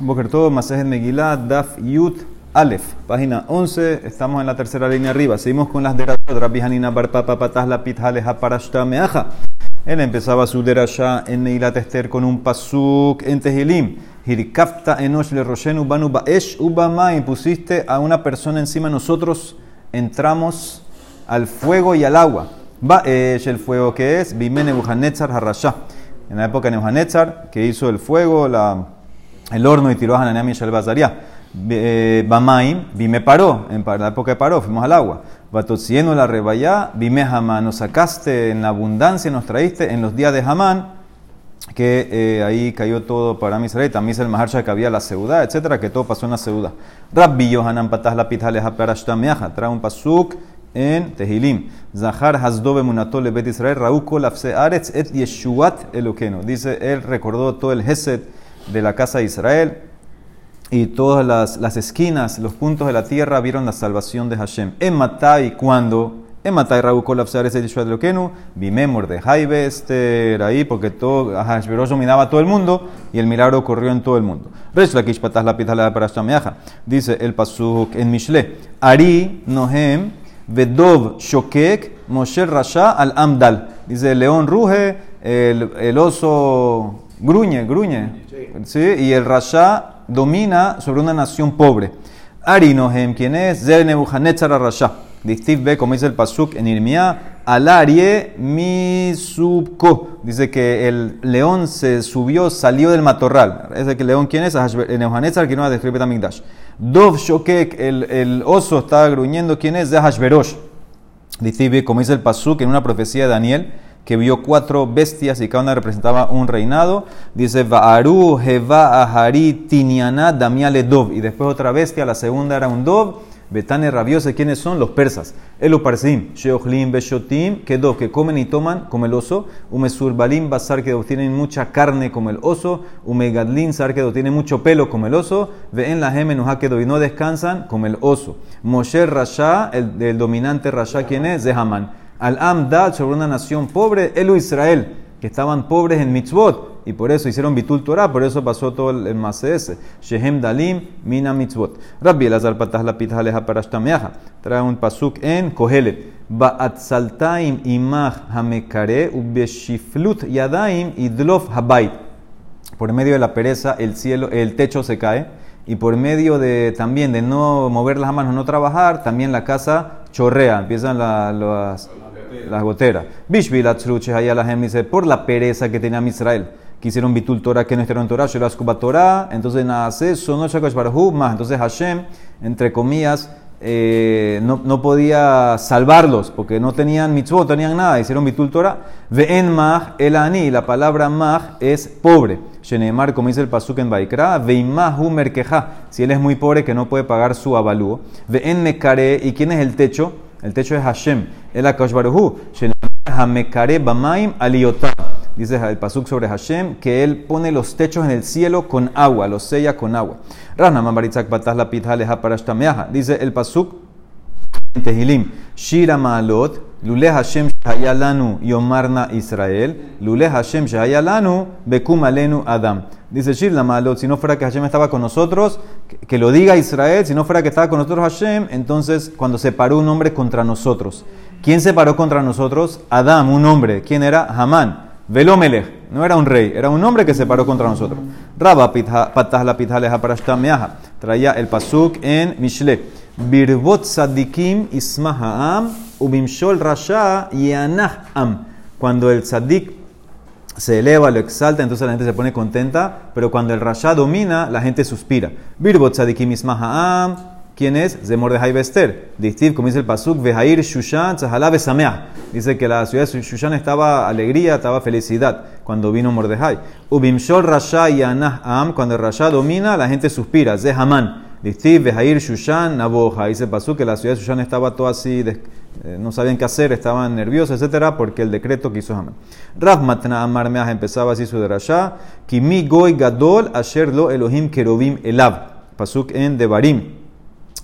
Boker todo, Masejet Megillah, Daf Yut Aleph, página 11, estamos en la tercera línea arriba. Seguimos con las derashot, Rabbi Hanina Bar Papa Patah la Pitjaleja Parashta Meaja. Él empezaba su derasha en Megilat Esther con un pasuk en Tehilim. Hirkafta enosh le roshenu banu baesh ubamai. Pusiste a una persona encima de nosotros, entramos al fuego y al agua. Baesh, el fuego que es, Bime Nebuchadnezzar Harasha. En la época de Nebuchadnezzar, que hizo el fuego, la, el horno y tiró a Hananiah Mishael Bazaria. Bamaim, Bime paró, en la época de paró, fuimos al agua. Batocieno la rebaya, Bime Hamán, nos sacaste en la abundancia, nos traíste en los días de Hamán, que eh, ahí cayó todo para Misrael, también el Maharsha que había la ciudad, etcétera, que todo pasó en la ciudad. Rabbi Yohanan Patah la pitjale haparashtameaja, trae un pasuk en Tehilim. Zahar Hasdove Munatole Bet Israel, Rauko Lafse Aretz et Yeshuat Elokeno. Dice, él recordó todo el Hesed de la casa de Israel y todas las, las, esquinas, los puntos de la tierra vieron la salvación de Hashem. En Matai, cuando en Matai Raúl colapsar ese Yeshua de Lokenu, Bimemor de Jaibe, este ahí, porque todo, Hashverosh dominaba a todo el mundo y el milagro ocurrió en todo el mundo. Dice el Pasuk en Mishle, Ari Nohem Vedov Shokek Moshe Rasha al Amdal. Dice el león ruge, el, el oso gruñe, gruñe. ¿Sí? Y el Rasha domina sobre una nación pobre. Arinohem, ¿quién es? Zer Nebuchadnezzar Rasha. Distiv ve, como dice el Pasuk en Irmia, Alarie Misubko. Dice que el león se subió, salió del matorral. Ese que león, ¿quién es? Nebuchadnezzar, que no va a Tamigdash. Dov Shokek, el, oso está gruñendo, ¿quién es? De Hashverosh. Distiv como dice el Pasuk en una profecía de Daniel que vio cuatro bestias y cada una representaba un reinado. Dice, Va'aru, Jeva, Ahari, Tiniana, Damiale, Dov. Y después otra bestia, la segunda era un Dov. Betane rabiose, ¿quiénes son? Los persas. Eluparsim, Sheochlim, Beshotim, que Dov, que comen y toman como el oso. Umesurbalim, Basar, que tienen mucha carne como el oso. Umegadlin, Sar, que tienen mucho pelo como el oso. Ve en la Gemenuja, que y no descansan como el oso. Moshe Rasha, el, el dominante Rasha, ¿quién es? Zehaman al Amdad sobre una nación pobre, Elu Israel, que estaban pobres en mitzvot, y por eso hicieron bitul Torah, por eso pasó todo el, el. Shehem Dalim, Mina mitzvot. Rabbi Elazar Patah la pitjaleja para Trae un pasuk en Kohelet. Ba'at saltaim imach hamekare ubeshiflut yadaim idlof habayit. Por medio de la pereza, el cielo, el techo se cae. Y por medio de también de no mover las manos, no trabajar, también la casa chorrea, empiezan la, las, las goteras. Bishvil atzruche hayalahem dice, por la pereza que tenía Israel. Quisieron bitul Torah que no estuvieron Torah, Shelaskuba Torah, entonces nace, son más. Entonces Hashem, entre comillas, eh, no, no, podía salvarlos porque no tenían mitzvot, no tenían nada, hicieron bitul Torah. Ve'en mach el ani, la palabra mach es pobre. Shenemar, como dice el pasuk en Baikra, veimahu merkeja, si él es muy pobre que no puede pagar su avalúo. Ve'en mekare, ¿y quién es el techo? El techo es Hashem, el Akash Baruhu. Hamekare bamaim aliotam. Dice el pasuk sobre Hashem que él pone los techos en el cielo con agua, los sella con agua. Rana Mamaritzak Batas la pitjaleja para Dice el pasuk Tehilim. Shira Maalot, Lule Hashem Shahayalanu Yomarna Israel, Lule Hashem Shahayalanu Bekum Alenu Adam. Dice Shir la Maalot, si no fuera que Hashem estaba con nosotros, que, lo diga Israel, si no fuera que estaba con nosotros Hashem, entonces cuando se paró un hombre contra nosotros. ¿Quién se paró contra nosotros? Adam, un hombre. ¿Quién era? Hamán. Velomelech. No era un rey, era un hombre que se paró contra nosotros. Rabba Traía el pasuk en Mishle. Birbot sadikim ismaham ubimshol rasha am. Cuando el sadik se eleva, lo exalta, entonces la gente se pone contenta, pero cuando el rasha domina, la gente suspira. Birbot sadikim ismaham ¿Quién es? Zemor de Haibester. Distiv, como dice el Pasuk, Vejair Shushan Tzahalabe Sameah. Dice que la ciudad de Shushan estaba alegría, estaba felicidad cuando vino Mordejai. Ubimshol Rasha y Am, cuando el Rasha domina, la gente suspira. Zehaman. Shushan Naboja. Dice Pasuk que la ciudad de Shushan estaba todo así, eh, no sabían qué hacer, estaban nerviosos, etcétera, porque el decreto que hizo Haman. Rahmatna Amar empezaba así su de Rasha. Kimi Goy Gadol Asher Lo Elohim Kerubim Elav. Pasuk en Devarim.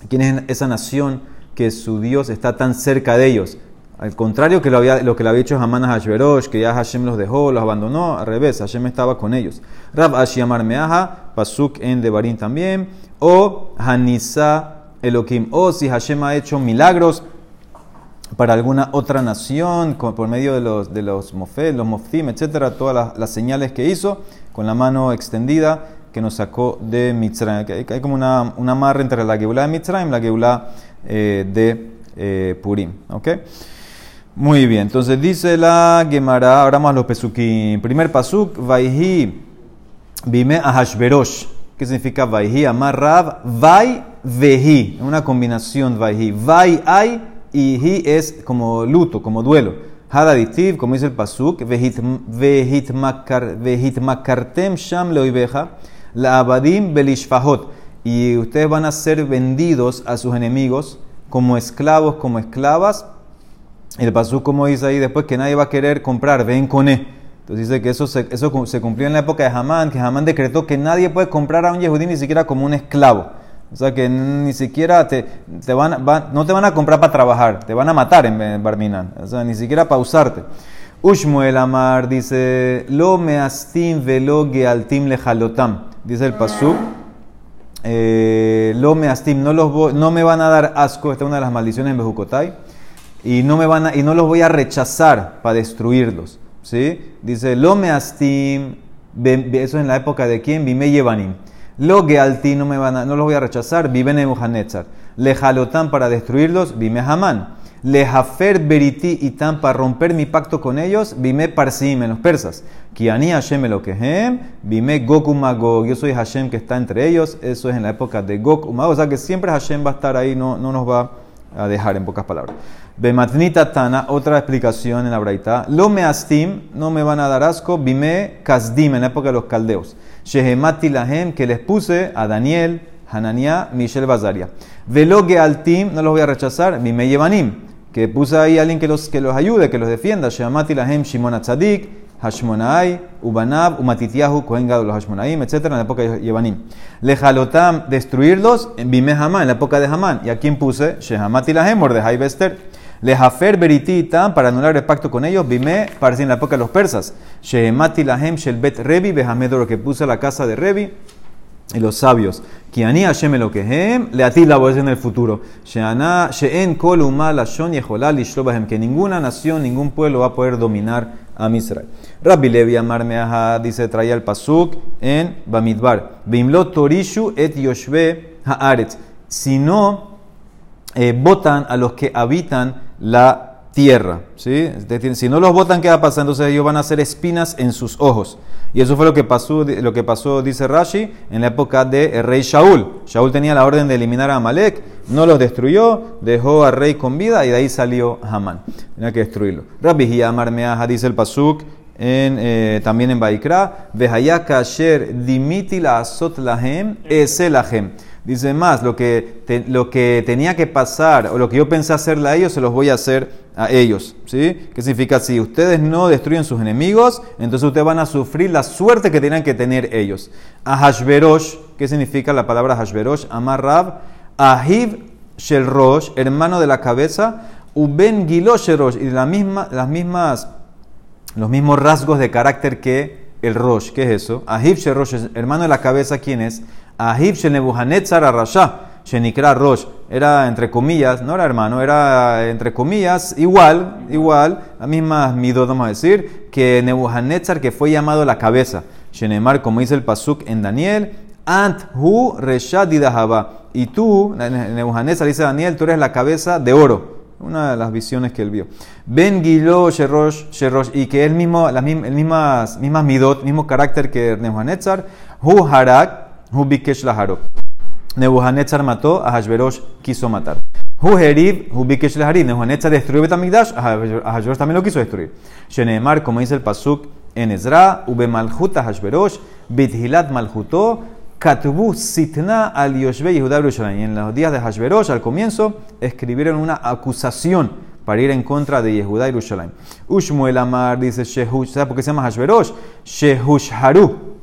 ¿Quién es esa nación que su Dios está tan cerca de ellos? Al contrario que lo, había, lo que le había hecho Haman a Hashverosh, que ya Hashem los dejó, los abandonó, al revés, Hashem estaba con ellos. Rab Ashiamar Meaha, Pasuk en Devarim también, o Hanisa Elohim, o si Hashem ha hecho milagros para alguna otra nación, por medio de los, de los mofet, los moftim, etcétera, todas las, señales que hizo, con la mano extendida que nos sacó de Mitzrayim. Hay, como una, una entre la Geulá de Mitzrayim y la Geulá eh, de eh, Purim. ¿okay? Muy bien, entonces dice la Gemara, ahora más los pesukim. Primer pasuk, Vaihi bime a Hashverosh. ¿Qué significa Vaihi? Amar Rab, Vai Vehi. Una combinación Vaihi. Vai ay y hi es como luto, como duelo. Hadaditiv, como dice el pasuk, vehit makartem sham leoibeja, la abadim belishfahot. Y ustedes van a ser vendidos a sus enemigos como esclavos, como esclavas. El pasuk, como dice ahí después, que nadie va a querer comprar, ven con. Entonces dice que eso se, eso se cumplió en la época de Hamán, que Hamán decretó que nadie puede comprar a un yehudí ni siquiera como un esclavo. O sea que ni siquiera te, te van, no te van a comprar para trabajar, te van a matar en Barminan. O sea, ni siquiera para usarte. Ushmuel Amar dice, Lo me astim velo gealtim lejalotam. Dice el pasú. Eh, lo me astim, no, los no me van a dar asco, esta es una de las maldiciones en Bejucotay, y no, me van a, y no los voy a rechazar para destruirlos. ¿Sí? Dice, lo me astim, eso es en la época de quién, Bime Yevanim. Lo Gealti no, me van a, no los voy a rechazar, vive Nebuchadnezzar. Le Jalotam para destruirlos, vime Hamán. Le Hafer Beriti y Tam para romper mi pacto con ellos, vime Parsim en los persas. Kiani Hashem Elokehem, vime Gok Magog. Yo soy Hashem que está entre ellos, eso es en la época de Gok Magog. O sea que siempre Hashem va a estar ahí, no, no nos va a dejar en pocas palabras. Bematnita Tana, otra explicación en la Braita. Lo me astim, no me van a dar asco, vime Kasdim en la época de los caldeos. Shehemati Lahem, que les puse a Daniel, Hananiah, Michel Bazaria. Veloge Altim, no los voy a rechazar, Mime Yevanim, que puse ahí a alguien que los, que los ayude, que los defienda. Shehemati Lahem, Shimon Atzadik, Hashmonai, Ubanab, Umatitiahu, Kohen los Hashmonaim, etc. en la época de Yevanim. Lejalotam, destruirlos, Bime Hamán, en la época de Hamán. ¿Y a quién puse? Shehamati Lahem, Mordejai Bester. Lejafer beritita para anular el pacto con ellos, bime, parece en la época de los persas. Shehemati lahem shelbet revi, lo que puse la casa de Revi y los sabios. Kiani Hashem lo que le ati la voz en el futuro. Sheen kol umal ashon yecholal que ninguna nación, ningún pueblo va a poder dominar a Misrael. Rabbi Levi Amar Meaha dice, traía el pasuk en Bamidbar. Bimlo torishu et yoshve haaretz. Si no, eh, votan a los que habitan la tierra. ¿sí? Si no los votan, ¿qué va a pasar? Entonces ellos van a hacer espinas en sus ojos. Y eso fue lo que pasó, lo que pasó dice Rashi, en la época del rey Shaul. Shaul tenía la orden de eliminar a Amalek, no los destruyó, dejó al rey con vida y de ahí salió Hamán. Tenía que destruirlo. Rabbi Amar Meaha dice el Pasuk, en, eh, también en Baikra, Vehayaka Asher dimiti la asot lahem eselahem. Dice más, lo que, lo que tenía que pasar o lo que yo pensé hacerle a ellos, se los voy a hacer a ellos. ¿Sí? ¿Qué significa? Si ustedes no destruyen sus enemigos, entonces ustedes van a sufrir la suerte que tenían que tener ellos. A ¿qué significa la palabra Hashverosh? Amarrab, Ahiv Shelrosh, hermano de la cabeza, Uben Gilosherosh, y la misma, las mismas, los mismos rasgos de carácter que el Rosh. ¿Qué es eso? Ahiv Shelrosh, hermano de la cabeza, ¿quién es? Ahib Shenebuhanetzar Rasha, Shenikra Rosh, era entre comillas, no era hermano, era entre comillas, igual, igual, la misma mido, vamos a decir, que Nebuchadnezzar, que fue llamado la cabeza. Shenemar, como dice el Pasuk en Daniel, Ant Hu Reshad Y tú, Nebuchadnezzar, dice Daniel, tú eres la cabeza de oro. Una de las visiones que él vio. Ben Gilo Sherosh, Sherosh, y que el mismo, las mismas, mismas midot, mismo carácter que Nebuchadnezzar. Hu Harak, Hubikesh Laharok. Nebuchadnezzar mató, a Hashverosh quiso matar. Huherib, Hubikesh Laharib. Nebuchadnezzar destruyó Betamigdash, a Hashverosh también lo quiso destruir. Shenemar, como dice el Pasuk en Ezra, Ube Malchut a Hashverosh, Bithilat Malchuto, Katubu Sitna al Yoshbe Yehuda Y en los días de Hashverosh, al comienzo, escribieron una acusación para ir en contra de Yehuda y Yerushalayim. Ushmuel Amar dice Shehush, ¿sabes por qué se llama Hashverosh? Shehush Haru.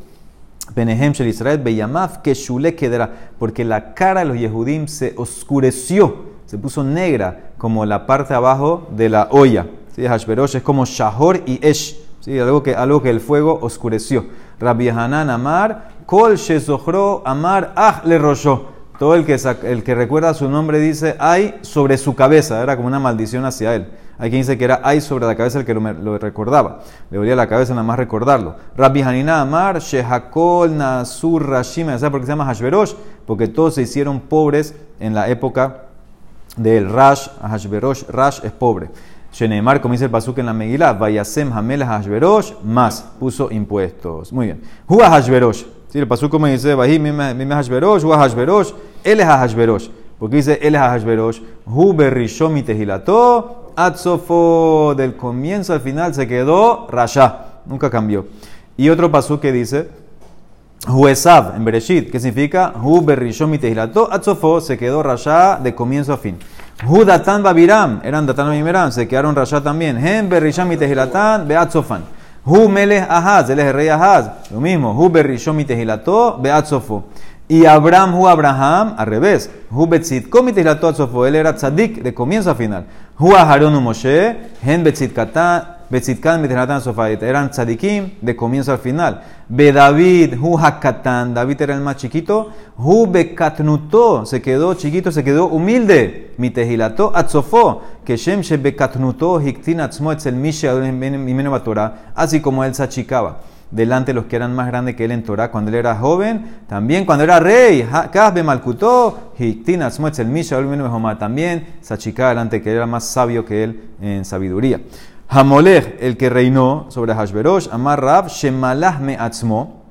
Benehem Shel Israel Beyamav que Shule quedará, porque la cara de los Yehudim se oscureció se puso negra como la parte abajo de la olla. ¿Sí? Hashverosh es como Shahor y Esh, ¿sí? algo, que, algo que el fuego oscureció. Rabbi Hanan Amar, Kol Shezohro Amar Ah le. Todo el que, el que recuerda su nombre dice ay sobre su cabeza, era como una maldición hacia él. Hay quien dice que era ay sobre la cabeza el que lo, recordaba. Le dolía la cabeza nada más recordarlo. Rabbi Hanina Amar, Shehakol, Nasur, Rashim, ¿sabes por qué se llama Hashverosh? Porque todos se hicieron pobres en la época del Rash, Hashverosh, Rash es pobre. Sheneemar, como dice el pasuk en la Megillah, Vayasem Hamel Hashverosh, más, puso impuestos. Muy bien. Hua Hashverosh. Sí, el pasuk como dice, Vahim Mime Hashverosh, Hua Hashverosh, él es Hashverosh. Porque dice, él es Hashverosh, Hu Berrishom Tehilato, Atzofo, del comienzo al final se quedó Rasha, nunca cambió. Y otro pasuk que dice, Huesav, en Bereshit, que significa Hu Berrishom Tehilato, Atzofo, se quedó Rasha de comienzo a fin. Hu Datan Babiram, eran Datan Babiram, se quedaron Rasha también. Hem Berrisham Tehilatan, Beatzofan. Hu Melech Ahaz, él es el rey Ahaz, lo mismo. Hu Berrishom Tehilato, Beatzofo. Y Abraham, Hu Abraham, al revés. Hu Betzit Tehilatu Atzofo, él era tzadik de comienzo a final. Hu Aharon Moshe, Hen Betzit Katan, Betzitkan Mitratan Sofait. Eran tzadikim de comienzo al final. Be David, Hu Hakatan. David era el más chiquito. Hu Bekatnuto. Se quedó chiquito, se quedó humilde. Mitehilato Atzofo. Que Shem She Bekatnuto Hiktin Atzmo Etzel Misha Así como él se achicaba delante de los que eran más grandes que él en Torah cuando él era joven, también cuando era rey, Kazbe Malkutó, también se achicaba delante de que él era más sabio que él en sabiduría. Hamolech, el que reinó sobre Hashverosh, Amar Rab, Shemalah me atzmo.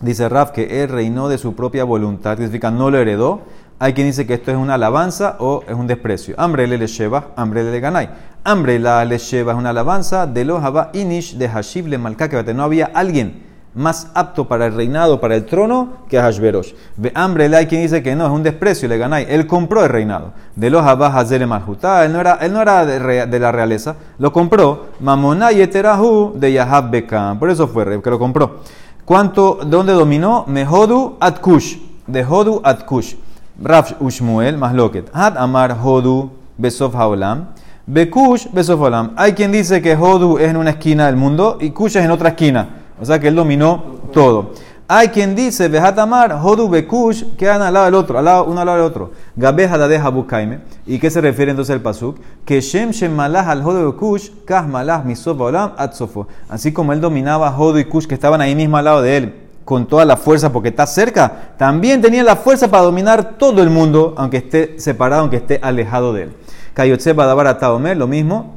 Dice Rab que él reinó de su propia voluntad, significa no lo heredó. Hay quien dice que esto es una alabanza o es un desprecio. Hambre le sheva, hambre le ganai. Hambre la le sheva es una alabanza de los inish de Hashib le malka, que no había alguien más apto para el reinado, para el trono, que Hashverosh. Ve hambre hay quien dice que no, es un desprecio, le ganáis. Él compró el reinado. De los Abba Hazel Malhutá, él no era, él no era de, la realeza, lo compró. Mamoná Yeterahu de Yahab Bekam. Por eso fue que lo compró. ¿Cuánto, dónde dominó? Mehodu Atkush. De Hodu Atkush. Rav Ushmuel, más loquet. Had Amar Hodu Besof Haolam. Bekush Besof Haolam. Hay quien dice que Hodu es en una esquina del mundo y Kush es en otra esquina. O sea que él dominó todo. Hay quien dice, Behatamar, Hodu Bekush, quedan al lado del otro, al lado, uno al lado del otro. Gabe Hadadeh Habukaime. ¿Y qué se refiere entonces el pasuk? Que Shem Shem Malah al Hodu Bekush, Kah Malah Misof Olam Atzofo. Así como él dominaba Hodu y Kush, que estaban ahí mismo al lado de él, con toda la fuerza porque está cerca, también tenía la fuerza para dominar todo el mundo, aunque esté separado, aunque esté alejado de él. Kayotse Badabar Taomer, lo mismo,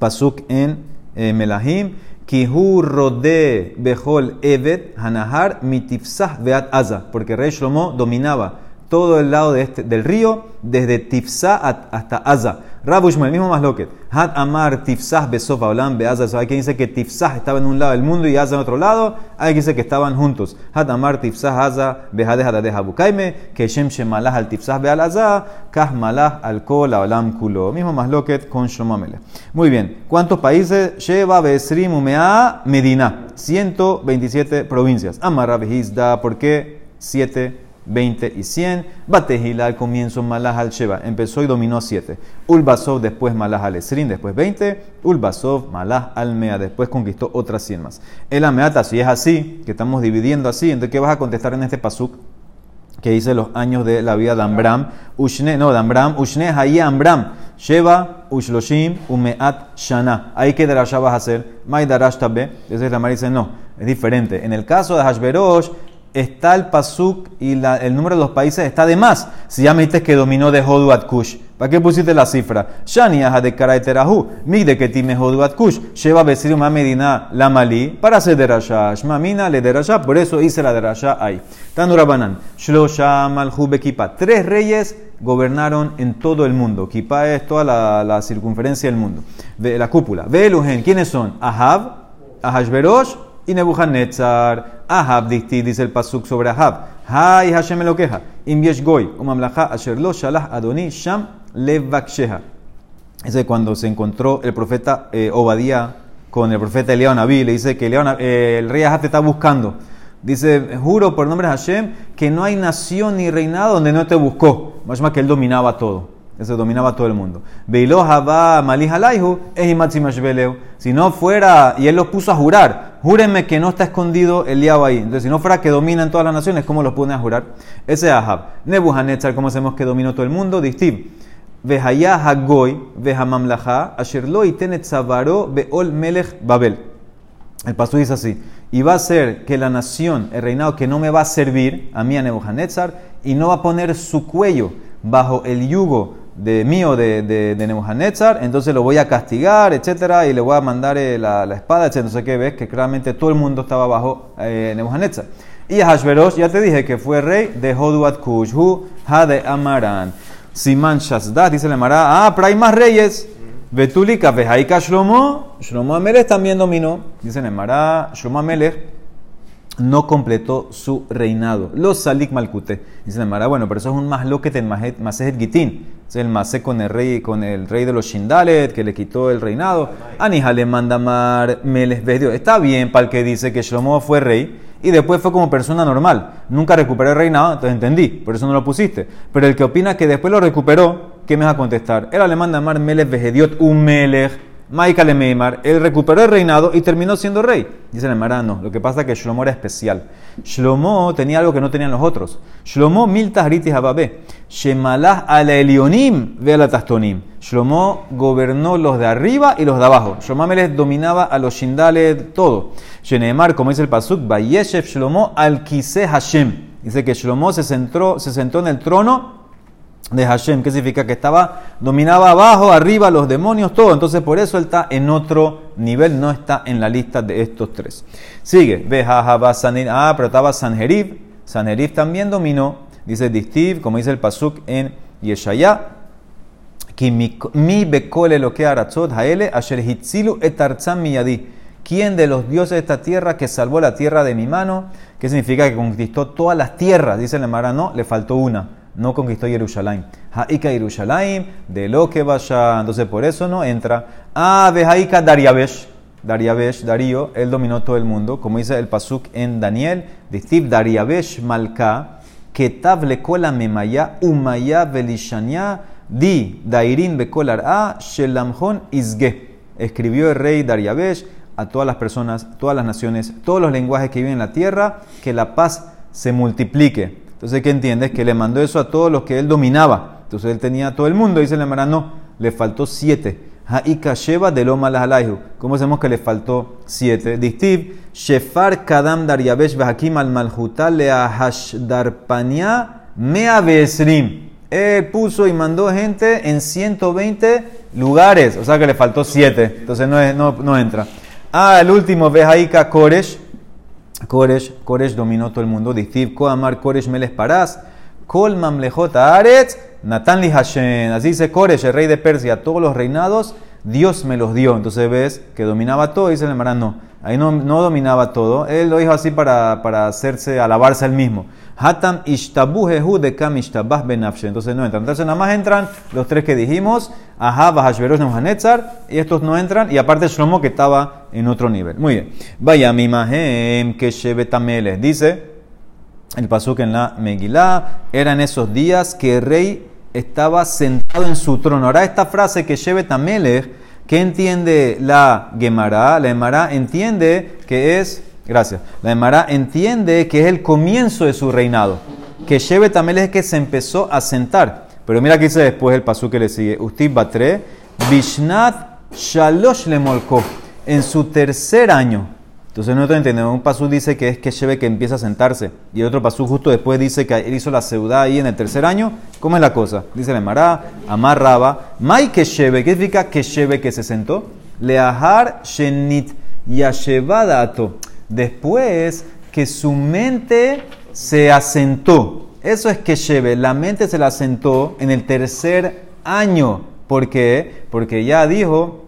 pasuk en eh, Melahim. Kihu rode behol evet hanahar mitifsah beat aza, porque rey Shlomo dominaba todo el lado de este, del río, desde Tifsah hasta Aza. Rabushma, el mismo más loquet. Had Amar Tifsah Besof Olam Beaza. Hay quien dice que Tifsah estaba en un lado del mundo y Aza en otro lado. Hay quien dice que estaban juntos. Had Amar Tifsah Aza Behade Hadade Habukaime. Que Shem Shemalah al Tifsah Beal Aza. Kah Malah al Kol Kulo. Mismo más loquet con Shomamele. Muy bien. ¿Cuántos países? Sheba Besrim Umea Medina. 127 provincias. Amar Rabihizda. ¿Por qué? 7 20 y 100. Batejila al comienzo Malah al Sheba. Empezó y dominó 7. Ulbasov después Malah al Esrin, después 20. Ulbasov Malah al Mea, después conquistó otras 100 más. El Ameata, si es así, que estamos dividiendo así, entonces ¿qué vas a contestar en este pasuk? Que dice los años de la vida de Ambram. Ushne, no, de Ambram. Ushne Hayi Ambram. Sheba, Ushloshim, Umeat, Shana. Ahí que Darasha vas a hacer. Mai Darash Tabe. Entonces la Mari dice, no, es diferente. En el caso de Hashverosh, está el pasuk y el número de los países está de más. Si ya me dices que dominó de Hodu at Kush, ¿para qué pusiste la cifra? Shani de Karaiterahu, mi de que time Hodu Kush, lleva vestir una medina la Malí para hacer derasha, Shmamina le derasha, por eso hice la derasha ahí. Tanurabanan, Shlosha Malhu Bekipa, tres reyes gobernaron en todo el mundo. Kipa es toda la, circunferencia del mundo, de la cúpula. Velugen, ¿quiénes son? Ahab, Ahashverosh y Nebuchadnezzar. Ahab dice el pasuk sobre Ahab. Hay Hashem lo queja. Im goy, umamlacha asher lo shalah adoni sham levaksheha. Ese cuando se encontró el profeta eh, Obadía con el profeta Eliyahu Naví, le dice que eh, el rey Ahab te está buscando. Dice, juro por nombre de Hashem que no hay nación ni reinado donde no te buscó. Más que él dominaba todo. Ese dominaba todo el mundo. Es Si no fuera, y él los puso a jurar, júrenme que no está escondido el diablo ahí. Entonces, si no fuera que domina en todas las naciones, ¿cómo los pone a jurar? Ese es Ahab. Nebuchadnezzar, ¿cómo sabemos que dominó todo el mundo? Distiv. Vehaya Hagoy, Vehamamlaha, Asherlo y Tenet Beol Melech Babel. El paso dice así: Y va a ser que la nación, el reinado que no me va a servir, a mí a Nebuchadnezzar, y no va a poner su cuello bajo el yugo de mío de, de, de, Nebuchadnezzar, entonces lo voy a castigar, etcétera, y le voy a mandar eh, la, espada, etcétera. Entonces, ¿qué ves? Que claramente todo el mundo estaba bajo eh, Nebuchadnezzar. Y Hashverosh, ya te dije que fue rey de Hoduat Kushhu, Ha de Amaran. Siman Shazdat, dice la Mara, ah, pero hay más reyes. Betulika, Vejaika Shlomo, Shlomo Amelech también dominó. Dice la Mara, Shlomo Amelech no completó su reinado. Los Salik Malkute. Dice la Mara, bueno, pero eso es un masloquet en Masejet Gitin. Es el masé con el rey, con el rey de los Shindalet, que le quitó el reinado. Anija le manda mar Meles Está bien para el que dice que Shlomo fue rey y después fue como persona normal. Nunca recuperó el reinado, entonces entendí, por eso no lo pusiste. Pero el que opina que después lo recuperó, ¿qué me vas a contestar? Él le manda mar Meles Vegediot, un Melech Maika Meimar, él recuperó el reinado y terminó siendo rey. Dice el Marano, lo que pasa es que Shlomo era especial. Shlomo tenía algo que no tenían los otros. Shlomo miltahriti hababé. Shemalah al elionim ve la tastonim. Shlomo gobernó los de arriba y los de abajo. Shlomo Amelech dominaba a los shindales, todo. Shenemar, como dice el pasuk, Bayeshev Shlomo al Hashem. Dice que Shlomo se, centró, se sentó en el trono de Hashem, que significa que estaba, dominaba abajo, arriba, los demonios, todo. Entonces, por eso él está en otro nivel, no está en la lista de estos tres. Sigue, ah, pero estaba Sanherib, Sanherib también dominó, dice Distiv, como dice el Pasuk en Yeshaya, mi lo. ¿Quién de los dioses de esta tierra que salvó la tierra de mi mano? ¿Qué significa que conquistó todas las tierras? Dice el Mara, no, le faltó una no conquistó Jerusalén. Haika Jerusalén, de lo que vaya, entonces por eso no entra. Ah, Haika Dariabesh, Dariabesh, Darío, él dominó todo el mundo, como dice el Pasuk en Daniel, Distiv Dariabesh Malka, Ketav lekola memaya, umaya velishanya, di dairin bekolar a, shelamjon izge. Escribió el rey Dariabesh a todas las personas, todas las naciones, todos los lenguajes que viven en la tierra, que la paz se multiplique. Entonces, ¿qué entiendes? Que le mandó eso a todos los que él dominaba. Entonces, él tenía a todo el mundo. Dice la Mara, no, le faltó siete. Ha'ika Sheva de Loma ¿Cómo sabemos que le faltó siete? Distiv, Shefar Kadam Daryabesh Behakim al Malhutal Darpania Mea Besrim. Él puso y mandó gente en 120 lugares. O sea que le faltó siete. Entonces no, no, no entra. Ah, el último, Behaika Koresh. Koresh, Koresh dominó todo el mundo. Distiv, Koamar, Koresh, Meles Parás, Kol Mamlejot Aretz, Natan Li. Así dice Koresh, el rey de Persia, todos los reinados, Dios me los dio. Entonces ves que dominaba todo, dice el Marán, no. Ahí no, no, dominaba todo. Él lo dijo así para, para hacerse, alabarse él mismo. Hatam ishtabuhehu de kam ishtabah benafshe. Entonces no entran. Entonces nada más entran los tres que dijimos. Y estos no entran. Y aparte Shlomo que estaba en otro nivel. Muy bien. Vaya mi mahem que shebetameles. Dice el pasuk en la Megilá. Eran esos días que el rey estaba sentado en su trono. Ahora esta frase que shebetameles. ¿Qué entiende la Gemara? La Gemara entiende que es Gracias. La Emara entiende que es el comienzo de su reinado. Que Shebe también es que se empezó a sentar. Pero mira que dice después el pasú que le sigue. Usted Batre, Bishnat Shalosh le En su tercer año. Entonces nosotros entendemos. Un pasú dice que es que Shebe que empieza a sentarse. Y el otro pasú justo después dice que él hizo la ciudad ahí en el tercer año. ¿Cómo es la cosa? Dice la Emara, amarraba. Mai que Shebe. ¿Qué significa que Shebe que se sentó? Leahar Shenit Yashevadato después que su mente se asentó. Eso es que lleve, la mente se la asentó en el tercer año. ¿Por qué? Porque ya dijo,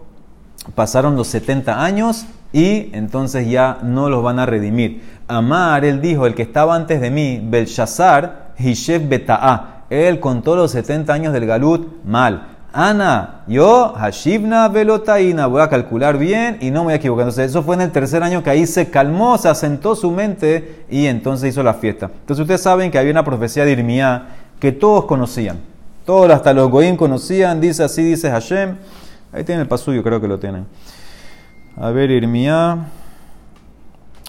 pasaron los 70 años y entonces ya no los van a redimir. Amar, él dijo, el que estaba antes de mí, Belshazzar, Hishev Beta'a, él contó los 70 años del Galut mal. Ana, yo, Hashivna Velotaina, voy a calcular bien y no me voy a equivocar. Entonces, eso fue en el tercer año que ahí se calmó, se asentó su mente y entonces hizo la fiesta. Entonces, ustedes saben que había una profecía de Irmiá que todos conocían. Todos, hasta los Goim conocían, dice así, dice Hashem. Ahí tiene el pasuyo, creo que lo tienen. A ver, Irmía.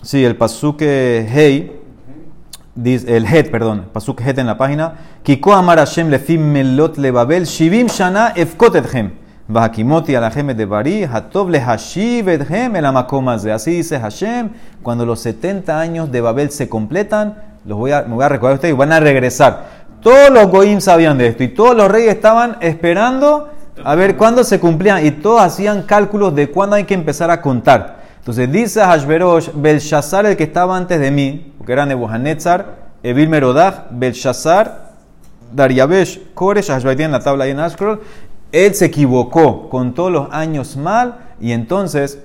Sí, el pasuque Hey, el Het, perdón, pasuque Het en la página. Kiko amar Hashem lefim melot lebabel, shivim shana efkot etchem. Vahakimoti alahem de hatov le hashiv etchem el amakomazé. Así dice Hashem, cuando los 70 años de Babel se completan, los voy a, me voy a recordar a ustedes y van a regresar. Todos los goim sabían de esto y todos los reyes estaban esperando a ver cuándo se cumplían y todos hacían cálculos de cuándo hay que empezar a contar. Entonces dice Hashverosh, Belshazzar, el que estaba antes de mí, porque era Nebuchadnezzar, Evil Merodach, Belshazzar, Dariabesh, Koresh, Hashvaitín en la tabla ahí en Ashkrol, él se equivocó, con todos los años mal, y entonces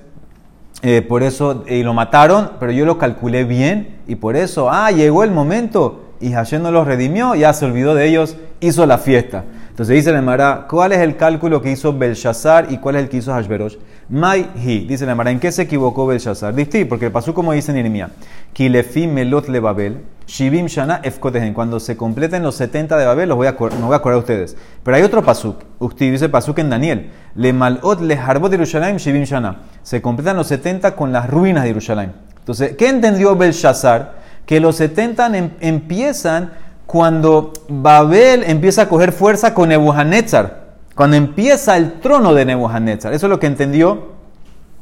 eh, por eso, y lo mataron, pero yo lo calculé bien, y por eso, ah, llegó el momento, y Hashem no los redimió, ya se olvidó de ellos, hizo la fiesta. Entonces dice la Emara, ¿cuál es el cálculo que hizo Belshazzar y cuál es el que hizo Hashverosh? Mai hi, dice la Emara, ¿en qué se equivocó Belshazzar? Dice, porque el como dice Jeremia, Kilefi melot le Babel, Shivim shana efkotehen, cuando se completen los 70 de Babel, los voy a, no voy a acordar a ustedes. Pero hay otro pasuk, usted dice pasuk en Daniel, le malot le harbot Jerusalén, Shivim shana, se completan los 70 con las ruinas de Jerusalén. Entonces, ¿qué entendió Belshazzar? Que los 70 em, empiezan cuando Babel empieza a coger fuerza con Nebuchadnezzar, cuando empieza el trono de Nebuchadnezzar. Eso es lo que entendió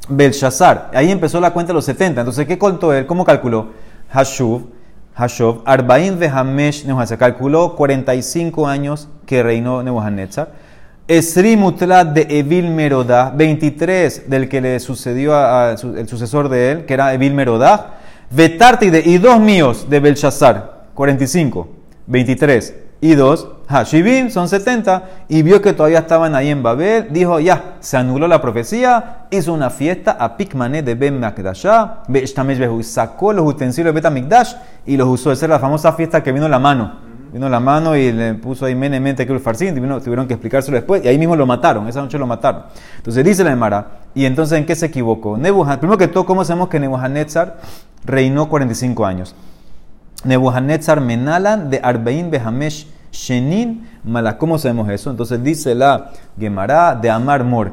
Belshazzar. Ahí empezó la cuenta de los 70. Entonces, ¿qué contó él? ¿Cómo calculó? Hashuv, Hashov, Arbaim de Hamesh Nebuchadnezzar. Calculó 45 años que reinó Nebuchadnezzar. Esri Mutlat de Evil Merodá, 23 del que le sucedió al sucesor de él, que era Evil Merodá. Vetartide y dos míos de Belshazzar, 45. 23 y 2, Hashivim son 70, y vio que todavía estaban ahí en Babel, dijo, ya, se anuló la profecía, hizo una fiesta a Pikmané de Ben Makdashah, sacó los utensilios de Bet Mikdash y los usó. Esa es la famosa fiesta que vino la mano. Vino la mano y le puso ahí menemente que el farcín, tuvieron que explicárselo después, y ahí mismo lo mataron, esa noche lo mataron. Entonces dice la Emara, y entonces ¿en qué se equivocó? primero que todo, ¿cómo sabemos que Nebuchadnezzar reinó 45 años? Nebuchadnezzar Menalan de Arbain Behamesh Shenin Mala. ¿Cómo sabemos eso? Entonces dice la Gemara de Amar Mor.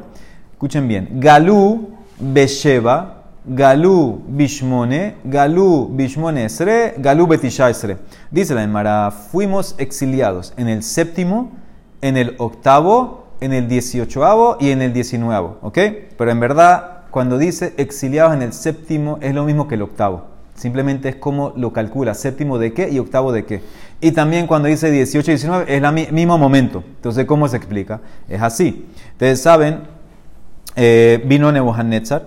Escuchen bien. Galú Besheba, Galú Bishmone, Galú Bishmone Esre, Galú Betisha Esre. Dice la Gemara, fuimos exiliados en el séptimo, en el octavo, en el dieciochoavo y en el diecinuevo. ¿Ok? Pero en verdad, cuando dice exiliados en el séptimo, es lo mismo que el octavo. Simplemente es como lo calcula, séptimo de qué y octavo de qué. Y también cuando dice 18 y 19 es el mismo momento. Entonces, ¿cómo se explica? Es así. Ustedes saben, eh, vino Nebuchadnezzar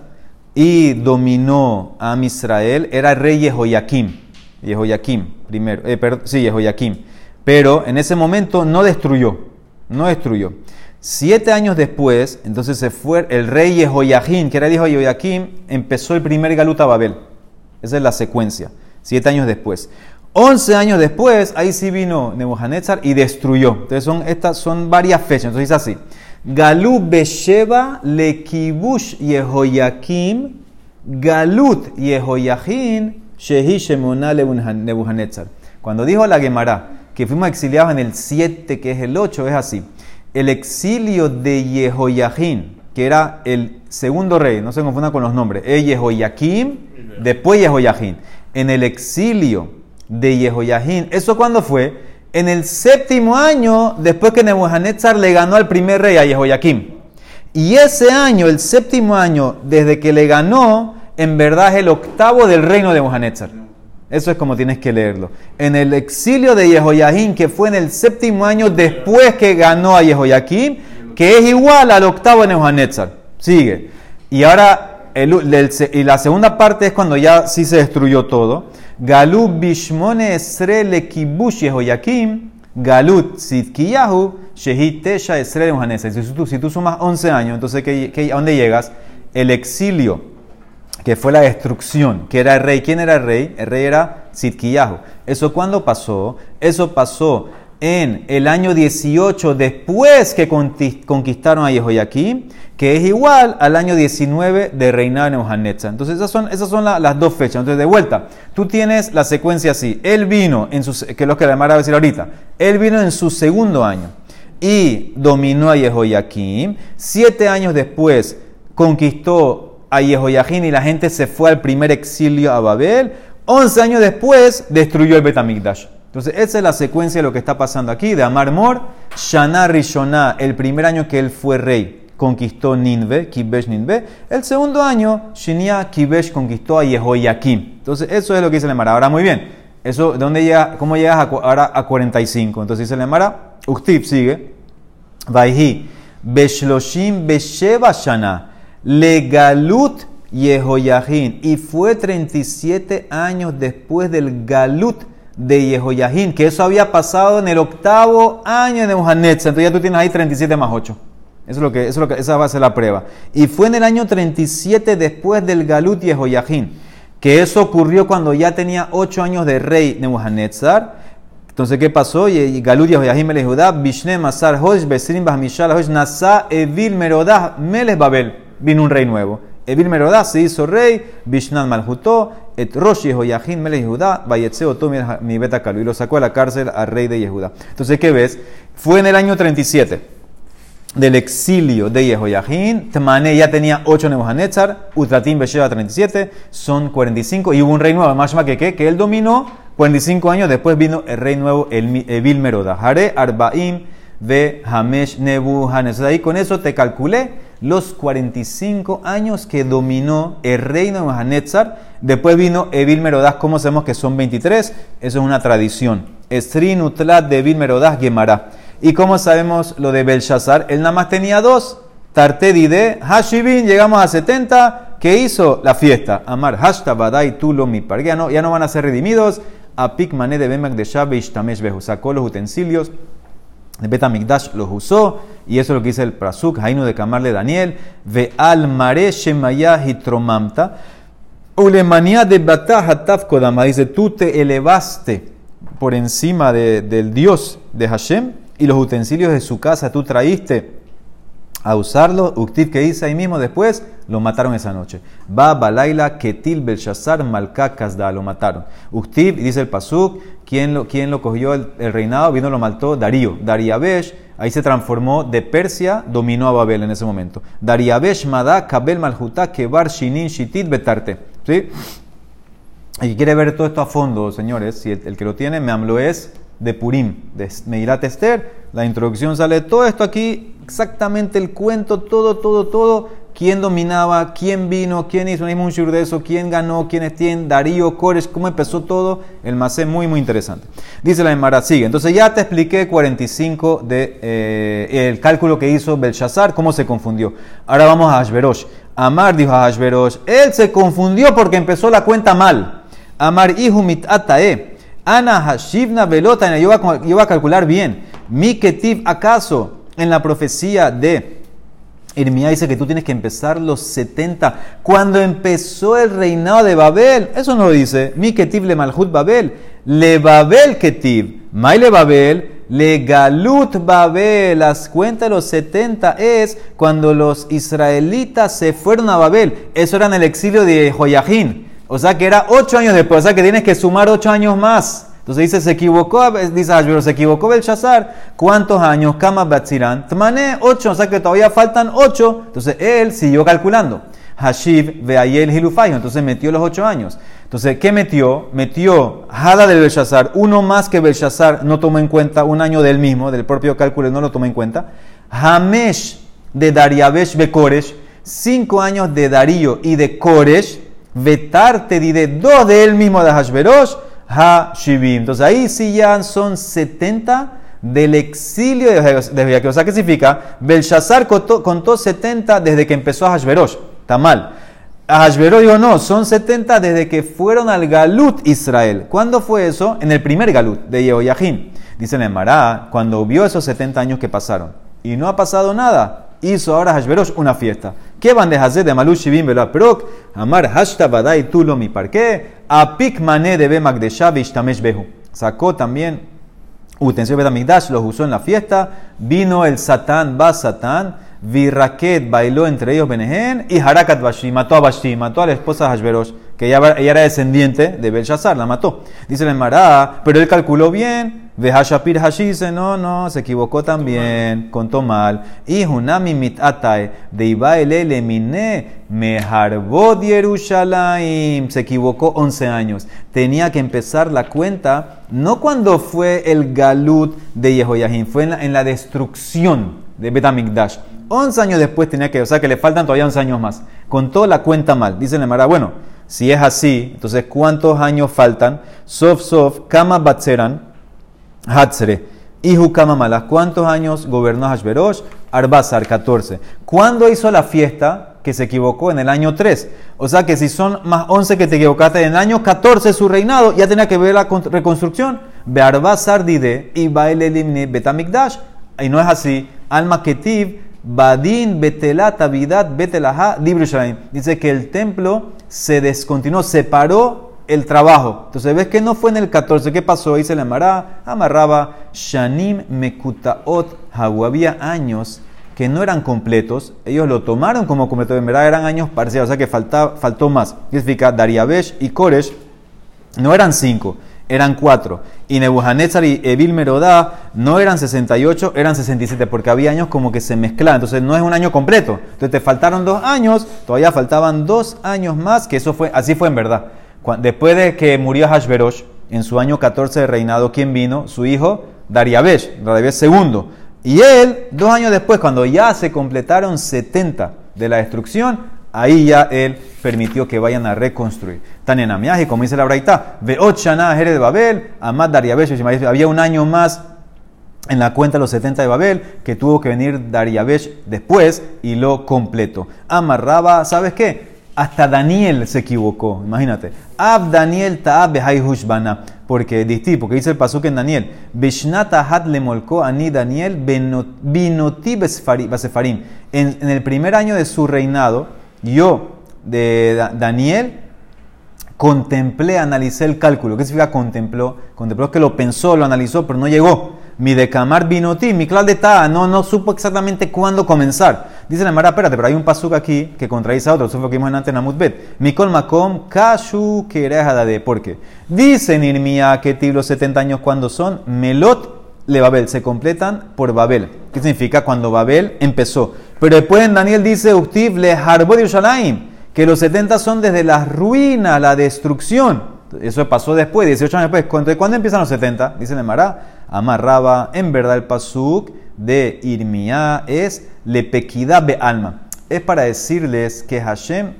y dominó a Israel. Era rey Jehoiakim. Jehoiakim, primero. Eh, sí, Jehoiakim. Pero en ese momento no destruyó. No destruyó. Siete años después, entonces se fue el rey Jehoiakim, que era hijo de Jehoiakim, empezó el primer Galuta Babel. Esa es la secuencia. Siete años después. Once años después, ahí sí vino Nebuchadnezzar y destruyó. Entonces son, estas son varias fechas. Entonces dice así. Galú Besheba Lekibush Yehoyakim Galut Yehoyachin Shehi Shemona Nebuchadnezzar. Cuando dijo la Gemara que fuimos exiliados en el 7, que es el 8, es así. El exilio de Yehoyachin, que era el segundo rey, no se confunda con los nombres, es Yehoyakim Después Yehoyahin. En el exilio de Yehoyahin. ¿Eso cuándo fue? En el séptimo año después que Nebuchadnezzar le ganó al primer rey a Yehoyakim. Y ese año, el séptimo año, desde que le ganó, en verdad es el octavo del reino de Nebuchadnezzar. Eso es como tienes que leerlo. En el exilio de Yehoyahin, que fue en el séptimo año después que ganó a Yehoyakim, que es igual al octavo de Nebuchadnezzar. Sigue. Y ahora y la segunda parte es cuando ya sí se destruyó todo. Galut bishmone esre lekibush Yehoyakim, galut sitkiyahu, shehit tesha esre Si tú, si tú sumas 11 años, entonces ¿qué, a dónde llegas? El exilio, que fue la destrucción, que era el rey. ¿Quién era el rey? El rey era Sitkiyahu. ¿Eso cuándo pasó? Eso pasó en el año 18 después que conquistaron a Yehoyakim, que es igual al año 19 de reinado de Nebuchadnezzar. Entonces esas son, esas son las dos fechas. Entonces de vuelta, tú tienes la secuencia así. Él vino, en su, que es que la a decir ahorita, él vino en su segundo año. y dominó a Yehoyakim. Siete años después conquistó a Yehoyakim y la gente se fue al primer exilio a Babel. Once años después destruyó el Betamigdash. Entonces, esa es la secuencia de lo que está pasando aquí. De Amar Mor, Shana Rishonah, el primer año que él fue rey, conquistó Ninve, Kibesh Ninve. El segundo año, Shinia Kibesh conquistó a Yehoyakim. Entonces, eso es lo que dice el Emara. Ahora, muy bien. Eso, ¿de dónde llega, ¿Cómo llegas ahora a 45? Entonces dice el Emara, Uktib sigue. Vaihi, Beshloshim Besheva Shana, Legalut Yehoyahin. Y fue 37 años después del Galut de Yehoyahin, que eso había pasado en el octavo año de Nebuchadnezzar. Entonces ya tú tienes ahí 37 más 8. Eso es lo que, eso es lo que, esa va a ser la prueba. Y fue en el año 37 después del Galut Yehoyahin, que eso ocurrió cuando ya tenía 8 años de rey Nebuchadnezzar. Entonces, ¿qué pasó? Y Galut Yehoyahim Melech Judá, Bishne Masar Hosh, Besrim Bahmishal Hosh, Nasa Evil Merodah, Melech Babel. Vino un rey nuevo. Evil Merodah se hizo rey, Bishnan Malhutó, et Rosh Yehoyahim Melech Yehudá, Bayetzeo mi y lo sacó a la cárcel al rey de Yehuda. Entonces, ¿qué ves? Fue en el año 37 del exilio de Yehoyahim. Temané ya tenía 8 Nebuchadnezzar, Utratim Besheva 37, son 45, y hubo un rey nuevo, más que que él dominó 45 años, después vino el rey nuevo, el Evil Meroda. Hare Arbaim de Hamesh Nebuchadnezzar. Ahí con eso te calculé los 45 años que dominó el reino de Nebuchadnezzar. Después vino Evil Merodach, ¿cómo sabemos que son 23? Eso es una tradición. Estrin Utlat de Evil Merodach Gemara. ¿Y cómo sabemos lo de Belshazzar? Él nada más tenía dos. Tartedide, Hashibin, llegamos a 70. ¿Qué hizo? La fiesta. Amar, Hashtabadai, Tulo, mi ya no, ya no van a ser redimidos. Apik Mané de Bemak de Shabe Ishtamesh Behu. Sacó los utensilios Betamikdash, los usó. Y eso es lo que dice el Prasuk, Hainu de Kamarle Daniel. Ve al Mare Shemaya Hitromamta. Ulemania de Batah Kodama. Dice, tú te elevaste por encima de, del Dios de Hashem y los utensilios de su casa tú traíste a usarlo. Uktiv que dice ahí mismo después, lo mataron esa noche. Va Balaila Ketil Belshazzar Malka Kazda, lo mataron. Uktiv, dice el Pasuk, ¿quién lo, quién lo cogió el, reinado? Vino lo mató Darío. Dariabesh, ahí se transformó de Persia, dominó a Babel en ese momento. Dariabesh Madá Kabel Malhuta Kebar Shinin Shitit Betarte. ¿Sí? Y quiere ver todo esto a fondo, señores, si el, que lo tiene, me hablo es de Purim, de Meirat Esther. La introducción sale todo esto aquí, exactamente el cuento, todo, todo, todo. ¿Quién dominaba? ¿Quién vino? ¿Quién hizo un shur de eso? ¿Quién ganó? ¿Quién es quién? Darío, Cores, ¿cómo empezó todo? El macé muy, muy interesante. Dice la Emara, sigue. Entonces ya te expliqué 45 de eh, el cálculo que hizo Belshazzar, cómo se confundió. Ahora vamos a Ashverosh. Amar dijo a Ashverosh, él se confundió porque empezó la cuenta mal. Amar ihumit atae. Ana Hashivna Velota, yo iba a calcular bien. Mi Ketiv, ¿acaso en la profecía de Irmía dice que tú tienes que empezar los 70? Cuando empezó el reinado de Babel, eso no lo dice. Mi Ketiv le Malhut Babel. Le Babel Ketiv. Mai le Babel. Le Galut Babel. Las cuentas de los 70 es cuando los israelitas se fueron a Babel. Eso era en el exilio de Joyajín. O sea que era ocho años después, o sea que tienes que sumar ocho años más. Entonces dice, se equivocó, dice Ashbero, se equivocó Belshazzar. ¿Cuántos años? Kama Batsiran. Tmané, ocho, o sea que todavía faltan ocho. Entonces él siguió calculando. Hashiv Veayel Hilufayo. Entonces metió los ocho años. Entonces, ¿qué metió? Metió Hada del Belshazzar, uno más que Belshazzar no tomó en cuenta, un año del mismo, del propio cálculo no lo tomó en cuenta. Hamesh de Dariabesh Bekoresh, cinco años de Darío y de Koresh vetarte de dos de él mismo de Hashverosh, ha shivim. Entonces ahí sí ya son 70 del exilio de que O sea, ¿qué significa? Belshazzar contó, contó 70 desde que empezó a Hashverosh. Está mal. A Hashverosh no, son 70 desde que fueron al Galut Israel. ¿Cuándo fue eso? En el primer Galut de Yehoyahim. Dice Mará, cuando vio esos 70 años que pasaron. Y no ha pasado nada. Hizo ahora Hashverosh una fiesta. ¿Qué van de hacer de Malu Shivim Prok? Amar Hashta Badai Tulo mi parqué. Apik Mané de Bemak de Ishtamesh Behu. Sacó también utensilios Betamigdash, los usó en la fiesta. Vino el Satán, va Satán. Virraket bailó entre ellos Benehen. Y Harakat Bashi mató a Bashi, mató a la esposa de Hashverosh. Que ella, ella era descendiente de Belshazzar, la mató. Dice el Mará, pero él calculó bien, Vehashapir Hashise, no, no, se equivocó también, contó mal. Y Hunami mitatae, de Ibaele lemine, meharbod Yerushalayim, se equivocó 11 años. Tenía que empezar la cuenta, no cuando fue el galut de Yehoyahim, fue en la, en la destrucción de Betamikdash. 11 años después tenía que, o sea que le faltan todavía 11 años más. Contó la cuenta mal. Dice el Mará, bueno, si es así, entonces ¿cuántos años faltan? Sof Sof, Kama Batzeran, Hatzre. y Malas. ¿Cuántos años gobernó Hashverosh? Arbazar, 14. ¿Cuándo hizo la fiesta? Que se equivocó en el año 3. O sea que si son más 11 que te equivocaste en el año 14 su reinado, ya tenía que ver la reconstrucción. Be Arbazar Dide y Baile Limni Betamikdash. Y no es así. Alma Ketiv, Badin Betelat Avidat Betelaha Libro Dice que el templo se descontinuó, se paró el trabajo. Entonces ves que no fue en el 14. ¿Qué pasó? Ahí se le amará, amarraba Shanim Mekutaot Hagu. Había años que no eran completos. Ellos lo tomaron como completo. En verdad eran años parciales. O sea que faltó más. Significa Dariabesh y Koresh no eran cinco, eran cuatro. Y Nebuchadnezzar y Evil Merodá no eran 68, eran 67, porque había años como que se mezclaban. Entonces no es un año completo. Entonces te faltaron dos años, todavía faltaban dos años más, que eso fue, así fue en verdad. Después de que murió Hashverosh, en su año 14 de reinado, ¿quién vino? Su hijo Dariabesh, Dariabesh II. Y él, dos años después, cuando ya se completaron 70 de la destrucción, ahí ya él permitió que vayan a reconstruir. Tan en Amiaje, como dice la Braita, Veot de Babel, Amad Dariabesh, había un año más en la cuenta de los 70 de Babel, que tuvo que venir Dariabesh después y lo completó. Amarraba, ¿sabes qué? Hasta Daniel se equivocó, imagínate. Ab Daniel ta'ab hushbana. Porque porque dice el pasuk en Daniel, hat lemolko ani Daniel binoti en el primer año de su reinado, yo, de Daniel, contemplé, analicé el cálculo. ¿Qué significa contempló? Contempló que lo pensó, lo analizó, pero no llegó. Mi decamar vinoti, mi clal de ta, no, no supo exactamente cuándo comenzar. Dice la Mara, espérate, pero hay un pasuk aquí que contradice a otro, eso fue lo que vimos en antes Bet. Mikol makom kashu de porque dice Nirmía que los 70 años cuando son melot le Babel, se completan por Babel. ¿Qué significa? Cuando Babel empezó. Pero después en Daniel dice, Uktiv le que los 70 son desde la ruina, la destrucción. Eso pasó después, 18 años después. ¿Cuándo empiezan los 70? Dice Mara amarraba. En verdad, el pasuk de Irmiá es lepequidad be alma. Es para decirles que Hashem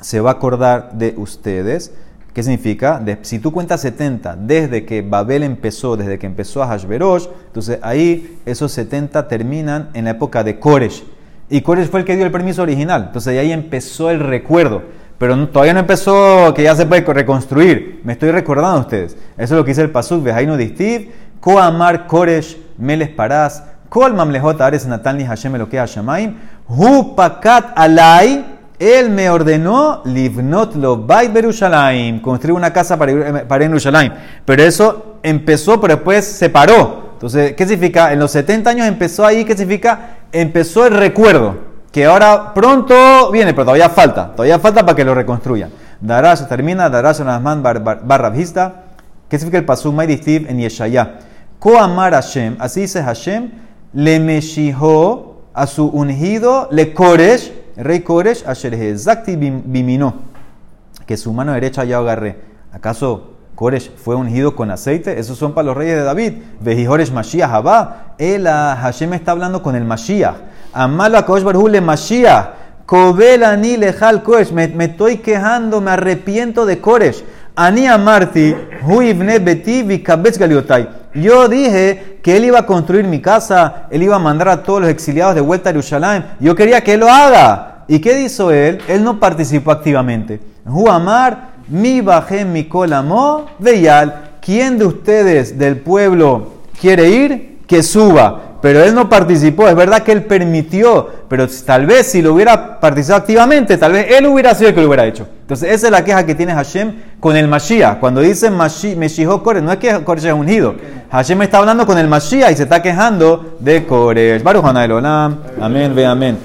se va a acordar de ustedes. ¿Qué significa? si tú cuentas 70 desde que Babel empezó, desde que empezó a Hashverosh, entonces ahí esos 70 terminan en la época de Koresh. Y Koresh fue el que dio el permiso original. Entonces ahí empezó el recuerdo. Pero todavía no empezó que ya se puede reconstruir. Me estoy recordando a ustedes. Eso es lo que dice el Pasuk de Jaino Distiv. Koamar Koresh Meles Paras. Kol Mamlehot Ares Natani Hashem Eloke Hashemaim. Hu Pakat Alai. Él me ordenó Livnot lo Bait Berushalayim. Construir una casa para, para Yerushalayim. Pero eso empezó, pero después se paró. Entonces, ¿qué significa? En los 70 años empezó ahí. ¿Qué significa? Empezó el recuerdo que ahora pronto viene, pero todavía falta, todavía falta para que lo reconstruyan. Darash termina, Darash Nazman barra vista. ¿Qué significa el pasuk Maidistiv en Yeshaya? Koamar Hashem, así dice Hashem, le meshiho a su ungido, le Koresh, rey Koresh, asher hezakti bimino, que su mano derecha ya agarré. ¿Acaso Koresh fue ungido con aceite? Esos son para los reyes de David. Vejijoresh Mashiach Abba. Él, Hashem está hablando con el Mashiach. Amalo a Kosh le Mashiach. Kobel ani lejal Kosh. Me, estoy quejando, me arrepiento de Koresh. Ani amarti, hu ibne beti vikabetz galiotai. Yo dije que él iba a construir mi casa, él iba a mandar a todos los exiliados de vuelta a Jerusalén. Yo quería que él lo haga. ¿Y qué hizo él? Él no participó activamente. Hu amar, mi bajé mi colamo, veyal. ¿Quién de ustedes del pueblo quiere ir? Que suba pero él no participó. Es verdad que él permitió, pero tal vez si lo hubiera participado activamente, tal vez él hubiera sido el que lo hubiera hecho. Entonces, esa es la queja que tiene Hashem con el Mashiach. Cuando dice Meshijo Kore, no es que Kore es ungido. Hashem está hablando con el Mashiach y se está quejando de Kore. Baruch Olam. Amén, ve amén.